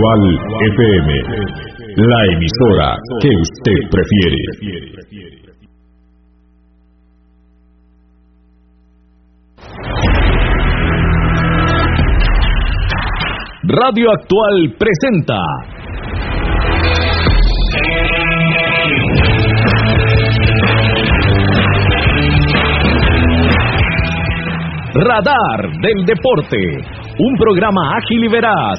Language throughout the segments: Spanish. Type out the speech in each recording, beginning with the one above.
Actual FM, la emisora que usted prefiere. Radio Actual presenta Radar del Deporte, un programa ágil y veraz,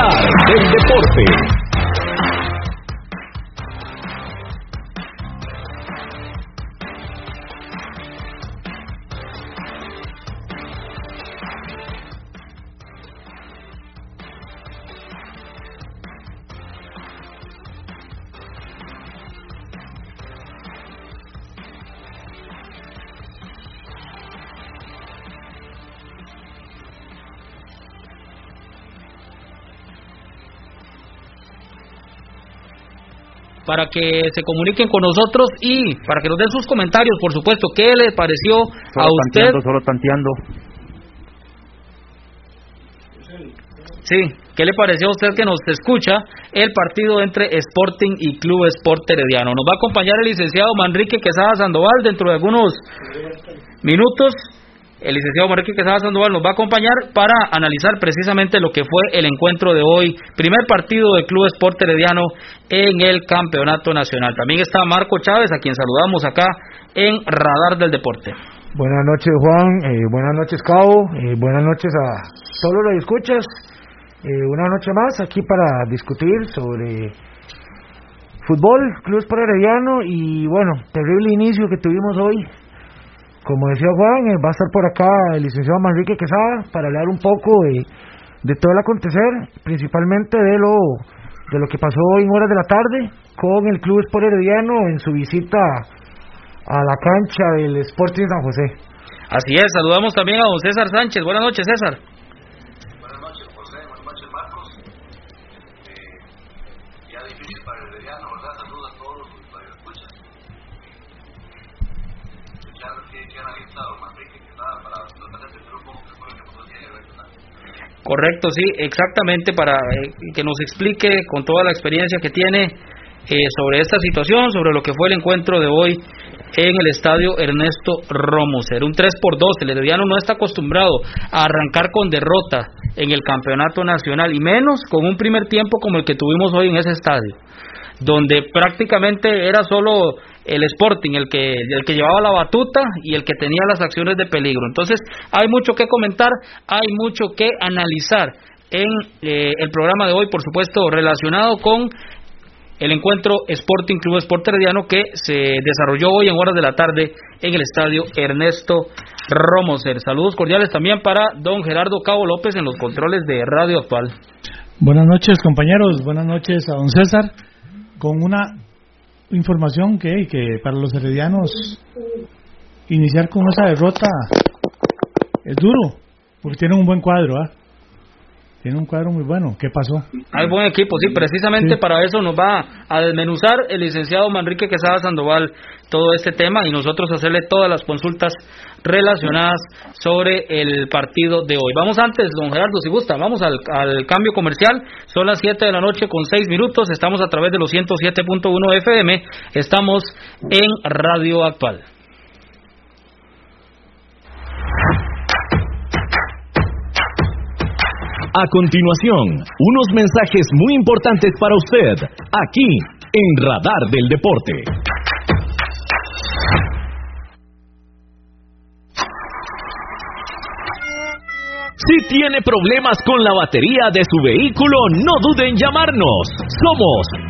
Del Deporte. Para que se comuniquen con nosotros y para que nos den sus comentarios, por supuesto, qué le pareció a usted. Tanteando, solo tanteando. Sí, ¿qué le pareció a usted que nos escucha el partido entre Sporting y Club Sport Herediano? Nos va a acompañar el licenciado Manrique Quesada Sandoval dentro de algunos minutos el licenciado Manrique Quesada Sandoval nos va a acompañar para analizar precisamente lo que fue el encuentro de hoy, primer partido del Club Sport Herediano en el Campeonato Nacional. También está Marco Chávez, a quien saludamos acá en Radar del Deporte. Buenas noches Juan, eh, buenas noches Cabo, eh, buenas noches a todos los que escuchas. Eh, una noche más aquí para discutir sobre fútbol, Club Sport Herediano y bueno, terrible inicio que tuvimos hoy como decía Juan, eh, va a estar por acá el licenciado Manrique Quesada para hablar un poco de, todo el acontecer, principalmente de lo, de lo que pasó hoy en horas de la tarde con el Club Sport Herediano en su visita a la cancha del Sporting San José. Así es, saludamos también a don César Sánchez. Buenas noches, César. Correcto, sí, exactamente, para eh, que nos explique con toda la experiencia que tiene eh, sobre esta situación, sobre lo que fue el encuentro de hoy en el estadio Ernesto Romoser. Un 3 por 2, el Herediano no está acostumbrado a arrancar con derrota en el campeonato nacional y menos con un primer tiempo como el que tuvimos hoy en ese estadio, donde prácticamente era solo el Sporting el que, el que llevaba la batuta y el que tenía las acciones de peligro. Entonces, hay mucho que comentar, hay mucho que analizar en eh, el programa de hoy, por supuesto, relacionado con el encuentro Sporting Club Sport que se desarrolló hoy en horas de la tarde en el estadio Ernesto Romoser. Saludos cordiales también para don Gerardo Cabo López en los controles de Radio Actual. Buenas noches compañeros, buenas noches a don César con una información que, que para los heredianos iniciar con esa derrota es duro, porque tienen un buen cuadro. ¿ah? Tiene un cuadro muy bueno. ¿Qué pasó? Hay buen equipo, sí. Precisamente para eso nos va a desmenuzar el licenciado Manrique Quesada Sandoval todo este tema y nosotros hacerle todas las consultas relacionadas sobre el partido de hoy. Vamos antes, don Gerardo, si gusta, vamos al, al cambio comercial. Son las 7 de la noche con 6 minutos. Estamos a través de los 107.1 FM. Estamos en Radio Actual. A continuación, unos mensajes muy importantes para usted, aquí en Radar del Deporte. Si tiene problemas con la batería de su vehículo, no dude en llamarnos. Somos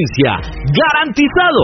garantizado.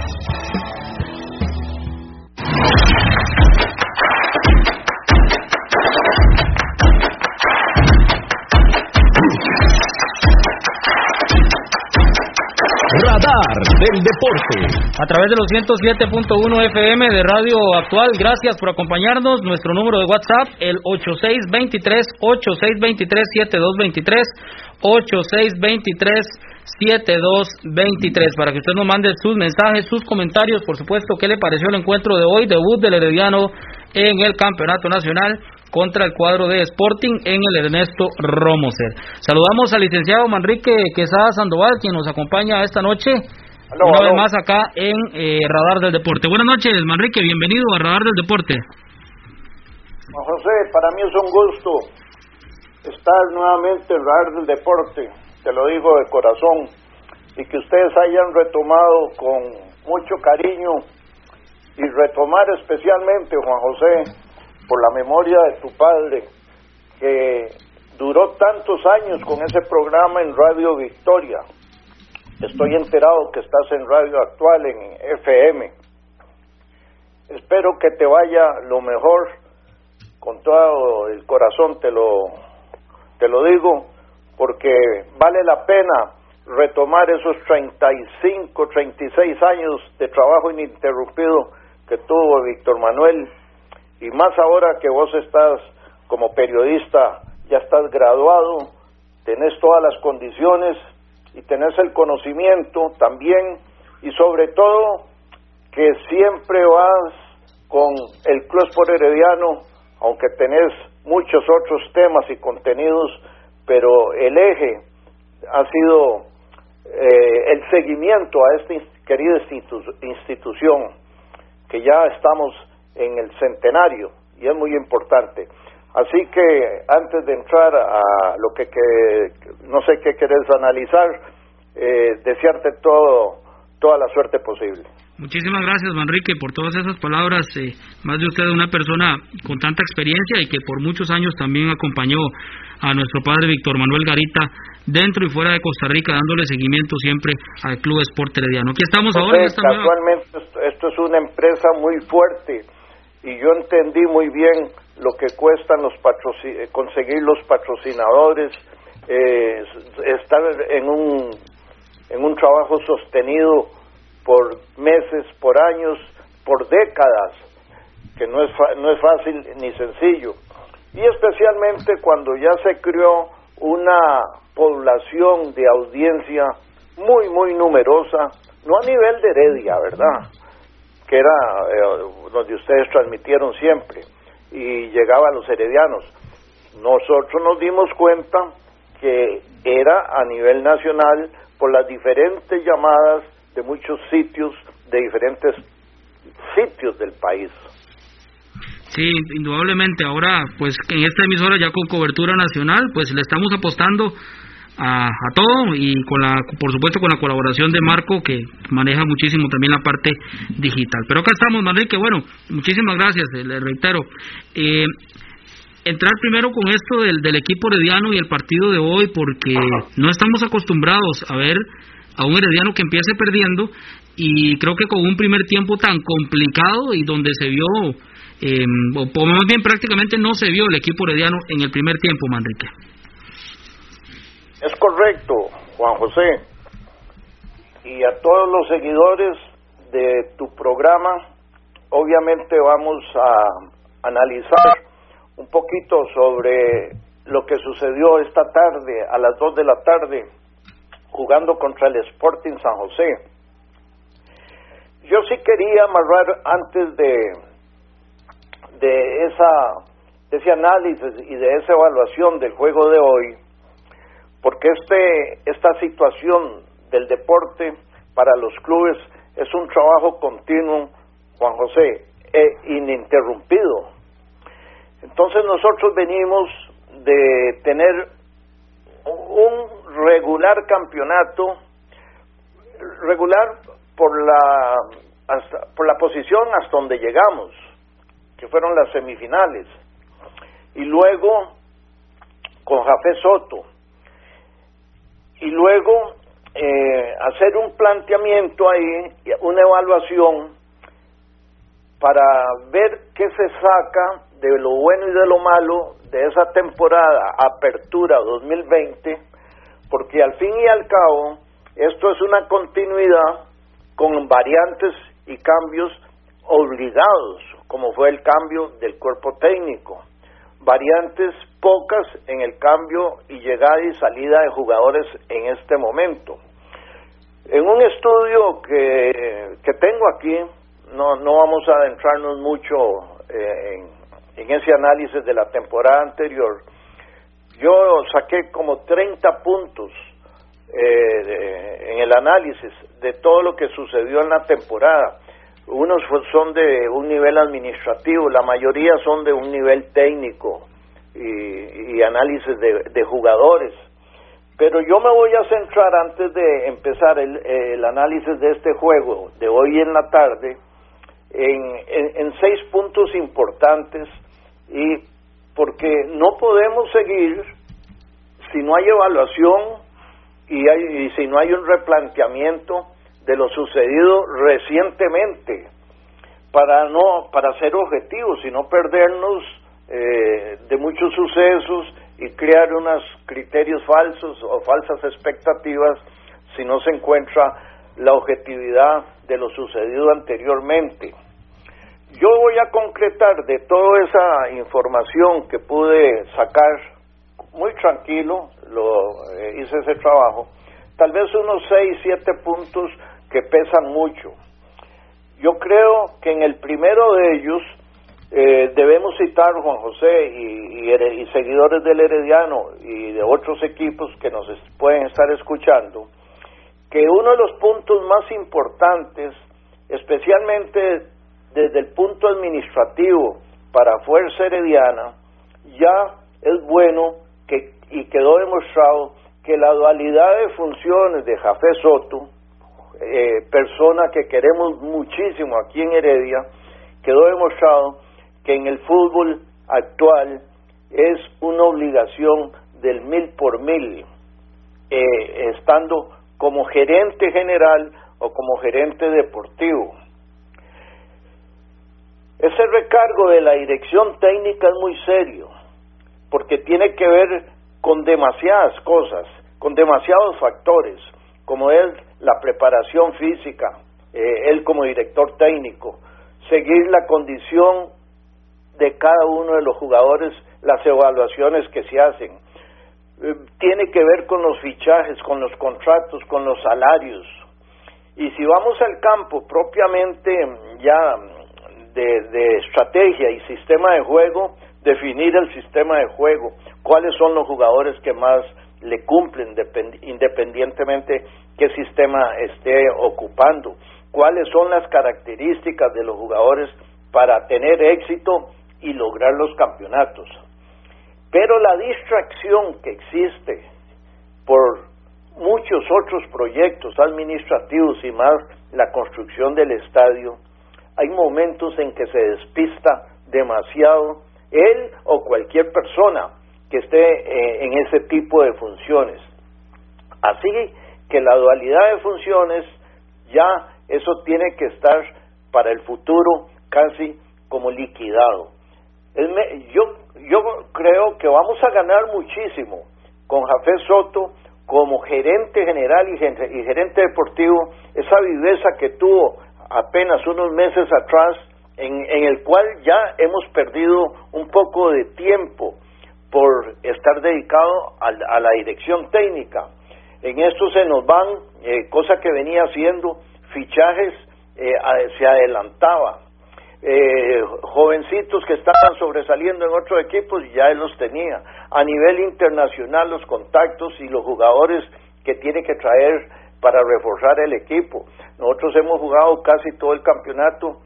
Radar del Deporte. A través de los 107.1 FM de Radio Actual, gracias por acompañarnos. Nuestro número de WhatsApp, el 8623-8623-7223, 8623-7223, para que usted nos mande sus mensajes, sus comentarios, por supuesto, qué le pareció el encuentro de hoy, debut del Herediano en el Campeonato Nacional contra el cuadro de Sporting en el Ernesto Romoser. Saludamos al licenciado Manrique Quesada Sandoval, quien nos acompaña esta noche. una vez más acá en eh, Radar del Deporte. Buenas noches, Manrique, bienvenido a Radar del Deporte. José, para mí es un gusto estar nuevamente en Radar del Deporte, te lo digo de corazón, y que ustedes hayan retomado con mucho cariño y retomar especialmente, Juan José, por la memoria de tu padre, que duró tantos años con ese programa en Radio Victoria. Estoy enterado que estás en Radio Actual, en FM. Espero que te vaya lo mejor, con todo el corazón te lo, te lo digo, porque vale la pena retomar esos 35, 36 años de trabajo ininterrumpido que tuvo Víctor Manuel. Y más ahora que vos estás como periodista, ya estás graduado, tenés todas las condiciones y tenés el conocimiento también. Y sobre todo que siempre vas con el Club Sport Herediano, aunque tenés muchos otros temas y contenidos, pero el eje ha sido eh, el seguimiento a esta querida institución, que ya estamos en el centenario y es muy importante. Así que antes de entrar a lo que, no sé qué querés analizar, eh, desearte todo, toda la suerte posible. Muchísimas gracias, Manrique, por todas esas palabras. Eh, más de usted, una persona con tanta experiencia y que por muchos años también acompañó a nuestro padre Víctor Manuel Garita dentro y fuera de Costa Rica, dándole seguimiento siempre al Club Sport Herediano. Aquí estamos ahora. casualmente, esto es una empresa muy fuerte y yo entendí muy bien lo que cuestan los eh, conseguir los patrocinadores, eh, estar en un, en un trabajo sostenido por meses, por años, por décadas, que no es, no es fácil ni sencillo. Y especialmente cuando ya se creó una población de audiencia muy, muy numerosa, no a nivel de Heredia, ¿verdad? Que era eh, donde ustedes transmitieron siempre, y llegaba a los heredianos. Nosotros nos dimos cuenta que era a nivel nacional por las diferentes llamadas de muchos sitios, de diferentes sitios del país. Sí, indudablemente. Ahora, pues en esta emisora ya con cobertura nacional, pues le estamos apostando a, todo y con la, por supuesto con la colaboración de Marco que maneja muchísimo también la parte digital. Pero acá estamos, Manrique. Bueno, muchísimas gracias. Le reitero. Eh, entrar primero con esto del, del equipo herediano y el partido de hoy porque no estamos acostumbrados a ver a un herediano que empiece perdiendo y creo que con un primer tiempo tan complicado y donde se vio, eh, o más bien prácticamente no se vio el equipo herediano en el primer tiempo, Manrique. Es correcto, Juan José. Y a todos los seguidores de tu programa, obviamente vamos a analizar un poquito sobre lo que sucedió esta tarde, a las 2 de la tarde, jugando contra el Sporting San José. Yo sí quería amarrar antes de, de, esa, ese análisis y de esa evaluación del juego de hoy, porque este, esta situación del deporte para los clubes es un trabajo continuo, Juan José, e ininterrumpido. Entonces nosotros venimos de tener regular campeonato, regular por la, por la posición hasta donde llegamos, que fueron las semifinales, y luego con Jafé Soto, y luego eh, hacer un planteamiento ahí, una evaluación para ver qué se saca de lo bueno y de lo malo de esa temporada Apertura 2020, porque al fin y al cabo esto es una continuidad con variantes y cambios obligados, como fue el cambio del cuerpo técnico variantes pocas en el cambio y llegada y salida de jugadores en este momento. En un estudio que, que tengo aquí, no, no vamos a adentrarnos mucho eh, en, en, ese análisis de la temporada anterior, yo saqué como 30 puntos eh, en el análisis de todo lo que sucedió en la temporada. Unos son de un nivel administrativo, la mayoría son de un nivel técnico y, análisis de, jugadores. Pero yo me voy a centrar antes de empezar el, análisis de este juego de hoy en la tarde en, en, seis puntos importantes y porque no podemos seguir si no hay evaluación y, hay, y si no hay un replanteamiento de lo sucedido recientemente para no para ser objetivos y no perdernos eh, de muchos sucesos y crear unos criterios falsos o falsas expectativas si no se encuentra la objetividad de lo sucedido anteriormente. Yo voy a concretar de toda esa información que pude sacar muy tranquilo, lo eh, hice ese trabajo, tal vez unos 6, 7 puntos que pesan mucho. Yo creo que en el primero de ellos eh, debemos citar, Juan José, y, y, seguidores del Herediano y de otros equipos que nos pueden estar escuchando, que uno de los puntos más importantes, especialmente desde el punto administrativo para Fuerza Herediana, ya es bueno que, y quedó demostrado que la dualidad de funciones de Jafé Soto, eh, persona que queremos muchísimo aquí en Heredia, quedó demostrado que en el fútbol actual es una obligación del mil por mil, eh, estando como gerente general o como gerente deportivo. Ese recargo de la dirección técnica es muy serio, porque tiene que ver con demasiadas cosas, con demasiados factores, como es la preparación física, eh, él como director técnico, seguir la condición de cada uno de los jugadores, las evaluaciones que se hacen. Eh, tiene que ver con los fichajes, con los contratos, con los salarios. Y si vamos al campo propiamente ya de, estrategia y sistema de juego, definir el sistema de juego, cuáles son los jugadores que más le cumplen independientemente qué sistema esté ocupando, cuáles son las características de los jugadores para tener éxito y lograr los campeonatos. Pero la distracción que existe por muchos otros proyectos administrativos y más la construcción del estadio, hay momentos en que se despista demasiado él o cualquier persona que esté eh, en ese tipo de funciones. Así que la dualidad de funciones ya eso tiene que estar para el futuro casi como liquidado. yo, yo creo que vamos a ganar muchísimo con Jafé Soto como gerente general y gerente deportivo, esa viveza que tuvo apenas unos meses atrás en, el cual ya hemos perdido un poco de tiempo por estar dedicado a, la dirección técnica. En esto se nos van, eh, cosa que venía haciendo, fichajes, eh, se adelantaba. Eh, jovencitos que estaban sobresaliendo en otros equipos, ya él los tenía. A nivel internacional, los contactos y los jugadores que tiene que traer para reforzar el equipo. Nosotros hemos jugado casi todo el campeonato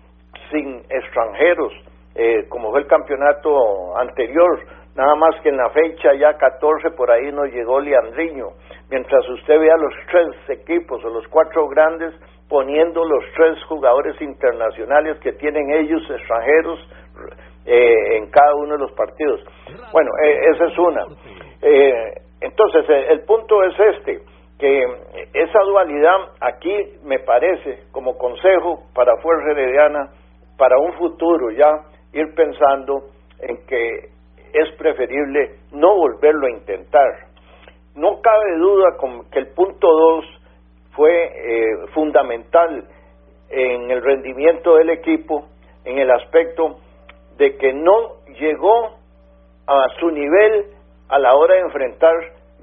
sin extranjeros, eh, como fue el campeonato anterior, nada más que en la fecha ya 14 por ahí nos llegó Leandriño, mientras usted vea los tres equipos o los cuatro grandes poniendo los tres jugadores internacionales que tienen ellos extranjeros eh, en cada uno de los partidos. Bueno, eh, esa es una. entonces, el punto es este que esa dualidad aquí me parece como consejo para Fuerza Herediana para un futuro ya ir pensando en que es preferible no volverlo a intentar. No cabe duda que el punto 2 fue eh, fundamental en el rendimiento del equipo en el aspecto de que no llegó a su nivel a la hora de enfrentar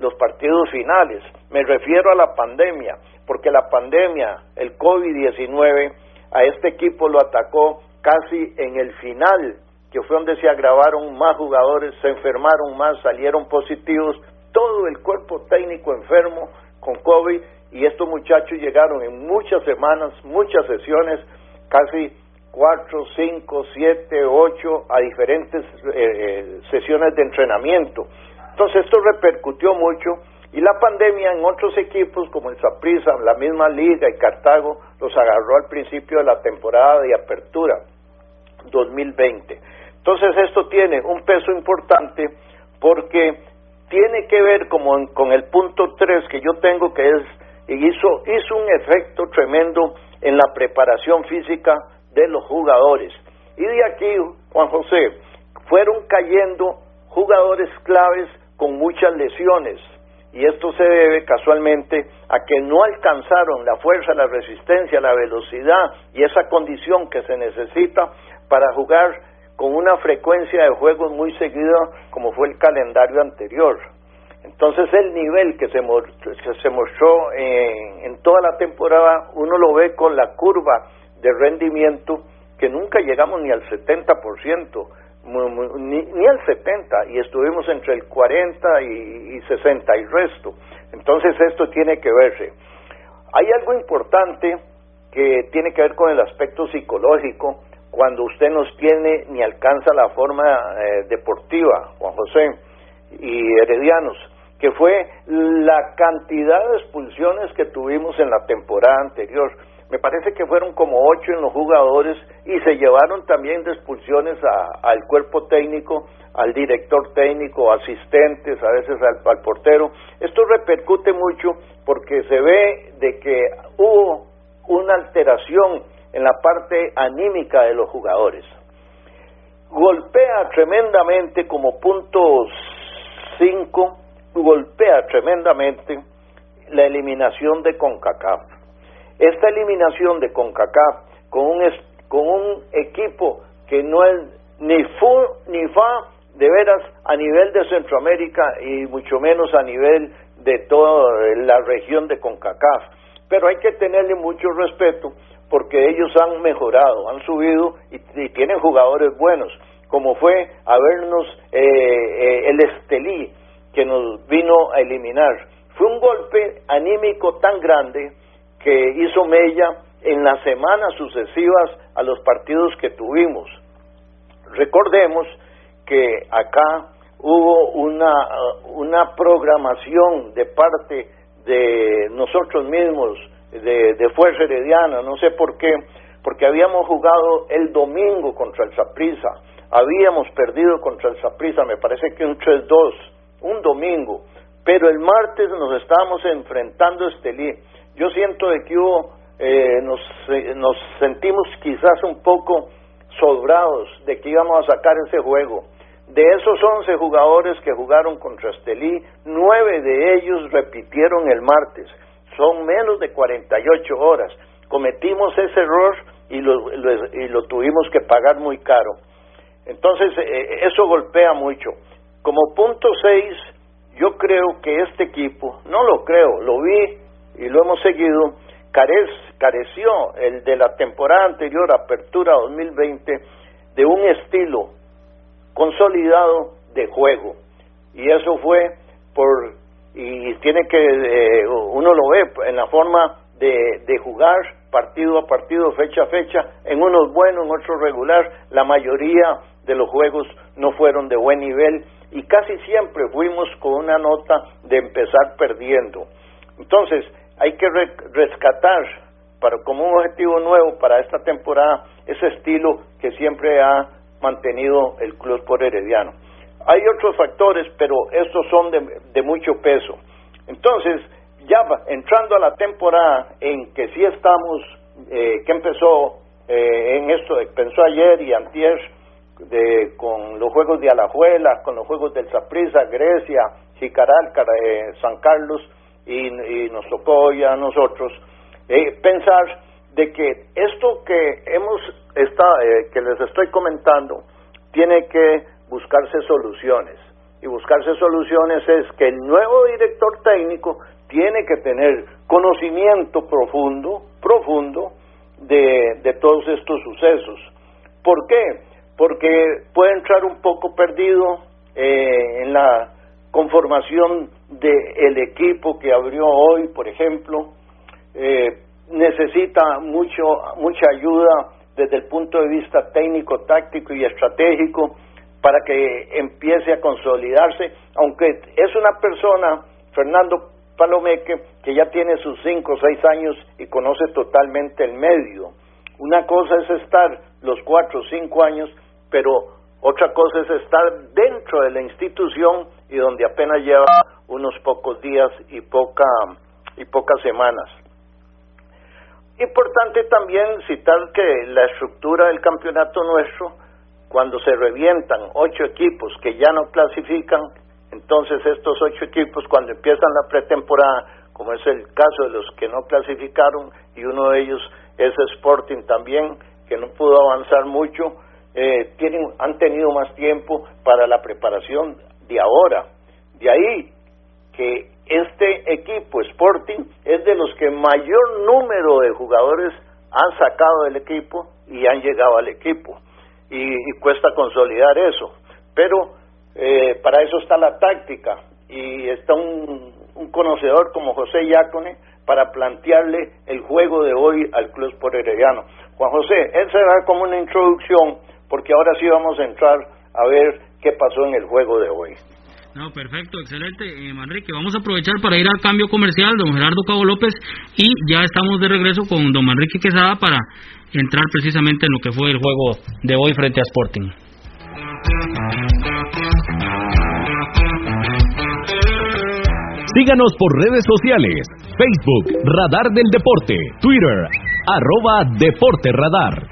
los partidos finales. Me refiero a la pandemia, porque la pandemia, el COVID-19, a este equipo lo atacó casi en el final, que fue donde se agravaron más jugadores, se enfermaron más, salieron positivos, todo el cuerpo técnico enfermo con COVID y estos muchachos llegaron en muchas semanas, muchas sesiones, casi cuatro, cinco, siete, ocho a diferentes eh, eh, sesiones de entrenamiento. Entonces esto repercutió mucho y la pandemia en otros equipos como el Saprissa, la misma Liga y Cartago los agarró al principio de la temporada de apertura 2020. Entonces esto tiene un peso importante porque tiene que ver como con el punto 3 que yo tengo que es hizo hizo un efecto tremendo en la preparación física de los jugadores. Y de aquí, Juan José, fueron cayendo jugadores claves con muchas lesiones y esto se debe casualmente a que no alcanzaron la fuerza, la resistencia, la velocidad y esa condición que se necesita para jugar con una frecuencia de juegos muy seguida como fue el calendario anterior. Entonces el nivel que se, se mostró en, toda la temporada, uno lo ve con la curva de rendimiento que nunca llegamos ni al 70%, ni, ni al 70%, y estuvimos entre el 40 y, y 60 y resto. Entonces esto tiene que verse. Hay algo importante que tiene que ver con el aspecto psicológico cuando usted no tiene ni alcanza la forma eh, deportiva, Juan José y Heredianos, que fue la cantidad de expulsiones que tuvimos en la temporada anterior. Me parece que fueron como ocho en los jugadores y se llevaron también de expulsiones al cuerpo técnico, al director técnico, asistentes, a veces al, portero. Esto repercute mucho porque se ve de que hubo una alteración en la parte anímica de los jugadores. Golpea tremendamente como punto 5, golpea tremendamente la eliminación de CONCACAF. Esta eliminación de CONCACAF con un, con un equipo que no es ni fu ni fa de veras a nivel de Centroamérica y mucho menos a nivel de toda la región de CONCACAF. Pero hay que tenerle mucho respeto porque ellos han mejorado, han subido y, tienen jugadores buenos, como fue a vernos eh, eh, el Estelí, que nos vino a eliminar. Fue un golpe anímico tan grande que hizo mella en las semanas sucesivas a los partidos que tuvimos. Recordemos que acá hubo una, una programación de parte de nosotros mismos, de, Fuerza Herediana, no sé por qué, porque habíamos jugado el domingo contra el Saprissa, habíamos perdido contra el Saprissa, me parece que un 3-2, un domingo, pero el martes nos estábamos enfrentando a Estelí. Yo siento de que hubo, eh, nos, eh, nos sentimos quizás un poco sobrados de que íbamos a sacar ese juego. De esos 11 jugadores que jugaron contra Estelí, nueve de ellos repitieron el martes son menos de 48 horas. Cometimos ese error y lo, y lo tuvimos que pagar muy caro. Entonces, eh, eh, eso golpea mucho. Como punto 6, yo creo que este equipo, no lo creo, lo vi y lo hemos seguido, careció el de la temporada anterior, Apertura 2020, de un estilo consolidado de juego. Y eso fue por y tiene que, eh, uno lo ve en la forma de, de jugar partido a partido, fecha a fecha, en unos buenos, en otros regular, la mayoría de los juegos no fueron de buen nivel y casi siempre fuimos con una nota de empezar perdiendo. Entonces, hay que rescatar para, como un objetivo nuevo para esta temporada ese estilo que siempre ha mantenido el Club por Herediano. Hay otros factores, pero estos son de, mucho peso. Entonces, ya entrando a la temporada en que sí estamos, eh, que empezó eh, en esto, pensó ayer y antier, de, con los juegos de Alajuela, con los juegos del Saprissa, Grecia, Jicaral, eh, San Carlos, y, nos tocó ya a nosotros pensar de que esto que hemos está, que les estoy comentando tiene que buscarse soluciones. Y buscarse soluciones es que el nuevo director técnico tiene que tener conocimiento profundo, profundo de, de todos estos sucesos. ¿Por qué? Porque puede entrar un poco perdido eh, en la conformación del equipo que abrió hoy, por ejemplo. Eh, necesita mucho, mucha ayuda desde el punto de vista técnico, táctico y estratégico para que empiece a consolidarse, aunque es una persona, Fernando Palomeque, que ya tiene sus cinco o seis años y conoce totalmente el medio. Una cosa es estar los cuatro o cinco años, pero otra cosa es estar dentro de la institución y donde apenas lleva unos pocos días y poca y pocas semanas. Importante también citar que la estructura del campeonato nuestro cuando se revientan ocho equipos que ya no clasifican, entonces estos ocho equipos cuando empiezan la pretemporada, como es el caso de los que no clasificaron, y uno de ellos es Sporting también, que no pudo avanzar mucho, eh, tienen, han tenido más tiempo para la preparación de ahora. De ahí que este equipo Sporting es de los que mayor número de jugadores han sacado del equipo y han llegado al equipo. Y, cuesta consolidar eso. Pero eh, para eso está la táctica y está un, conocedor como José Yacone para plantearle el juego de hoy al Club Herediano. Juan José, él será como una introducción porque ahora sí vamos a entrar a ver qué pasó en el juego de hoy. No, perfecto, excelente, eh, Manrique. Vamos a aprovechar para ir al cambio comercial, don Gerardo Cabo López, y ya estamos de regreso con don Manrique Quesada para entrar precisamente en lo que fue el juego de hoy frente a Sporting. Síganos por redes sociales, Facebook, Radar del Deporte, Twitter, arroba Deporte Radar.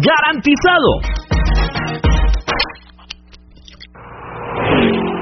garantizado.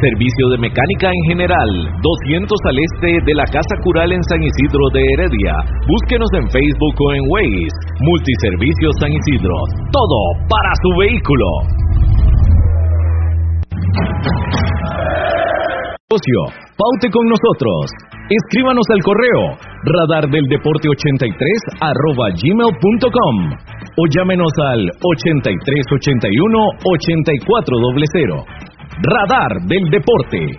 servicio de mecánica en general, 200 al este de la Casa Cural en San Isidro de Heredia. Búsquenos en Facebook o en Waze. Multiservicios San Isidro. Todo para su vehículo. Paute con nosotros. Escríbanos al correo radardeldeporte83 arroba gmail.com o llámenos al 8381 8400. Radar del Deporte.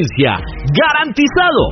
¡Garantizado!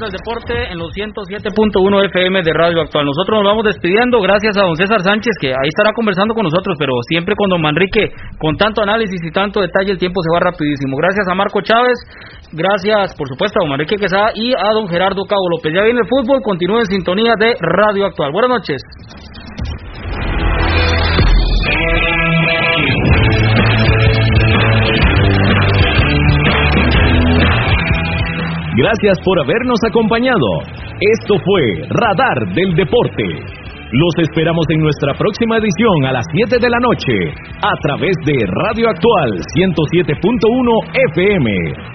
Del Deporte en los 107.1 FM de Radio Actual. Nosotros nos vamos despidiendo. Gracias a don César Sánchez, que ahí estará conversando con nosotros, pero siempre con don Manrique, con tanto análisis y tanto detalle, el tiempo se va rapidísimo. Gracias a Marco Chávez, gracias, por supuesto, a don Manrique Quesada y a don Gerardo Cabo López. Ya viene el fútbol, continúe en sintonía de Radio Actual. Buenas noches. Gracias por habernos acompañado. Esto fue Radar del Deporte. Los esperamos en nuestra próxima edición a las 7 de la noche a través de Radio Actual 107.1 FM